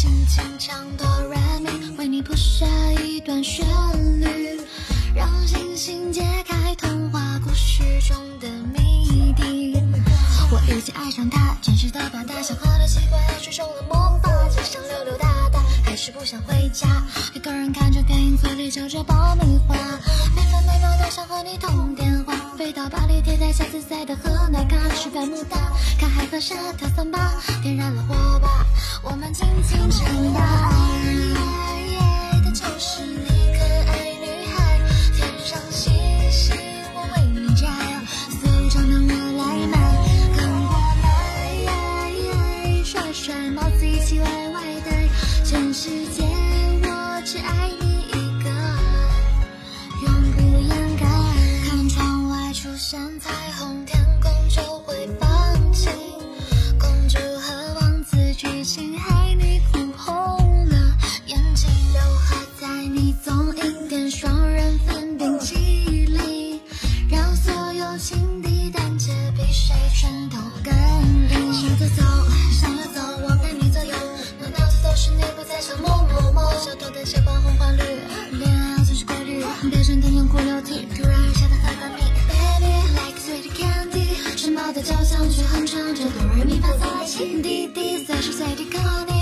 轻轻唱哆来咪，为你谱下一段旋律，让星星解开童话故事中的谜底。我已经爱上他，真实的把大小花的习惯水中了魔法，街上溜溜达达，还是不想回家，一个人看着电影，嘴里嚼着爆米花，每分每秒都想和你通电话。飞到巴黎铁塔下自在的喝奶咖，去百慕大，看海和沙跳桑巴，点燃了火把，我们尽情唱吧。爱的就是你，可爱女孩，天上星星我为你摘，所有账单我来买，跟我来，甩甩帽子一起歪歪的，全世界我只爱你像彩虹，天空就会放晴。公主和王子剧情害你哭红了眼睛，刘海在你总一点双人份冰淇淋，让所有情敌胆怯比谁拳头更硬。向左走，向右走，我陪你左右，满脑子都是你不在想某某某，小偷的血管红黄绿，恋爱总是规律，别整天用哭流涕，突然堡的交响曲哼唱着哆来咪发嗦拉西，滴滴随时随地 call 你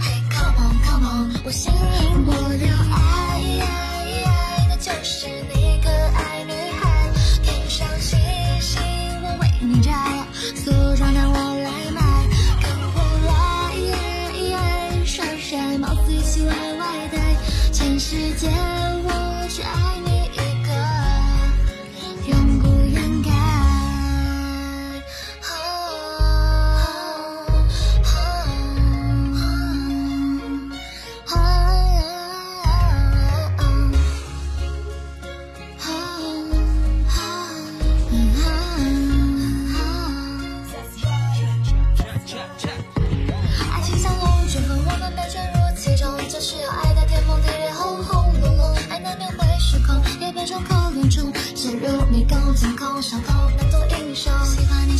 ，Hey come on come on，我心灵我的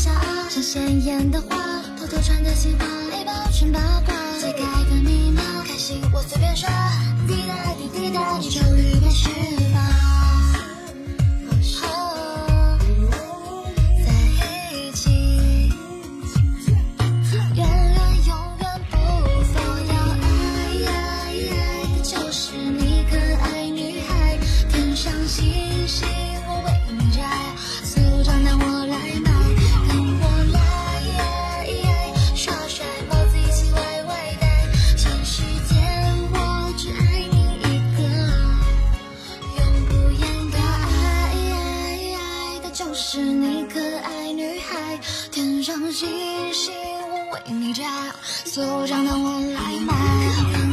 像鲜艳的花，偷偷传的情话，里保存八卦。解开的密码，开心我随便刷，滴答滴滴答，就是你可爱女孩天上星星我为你摘所有账单我来买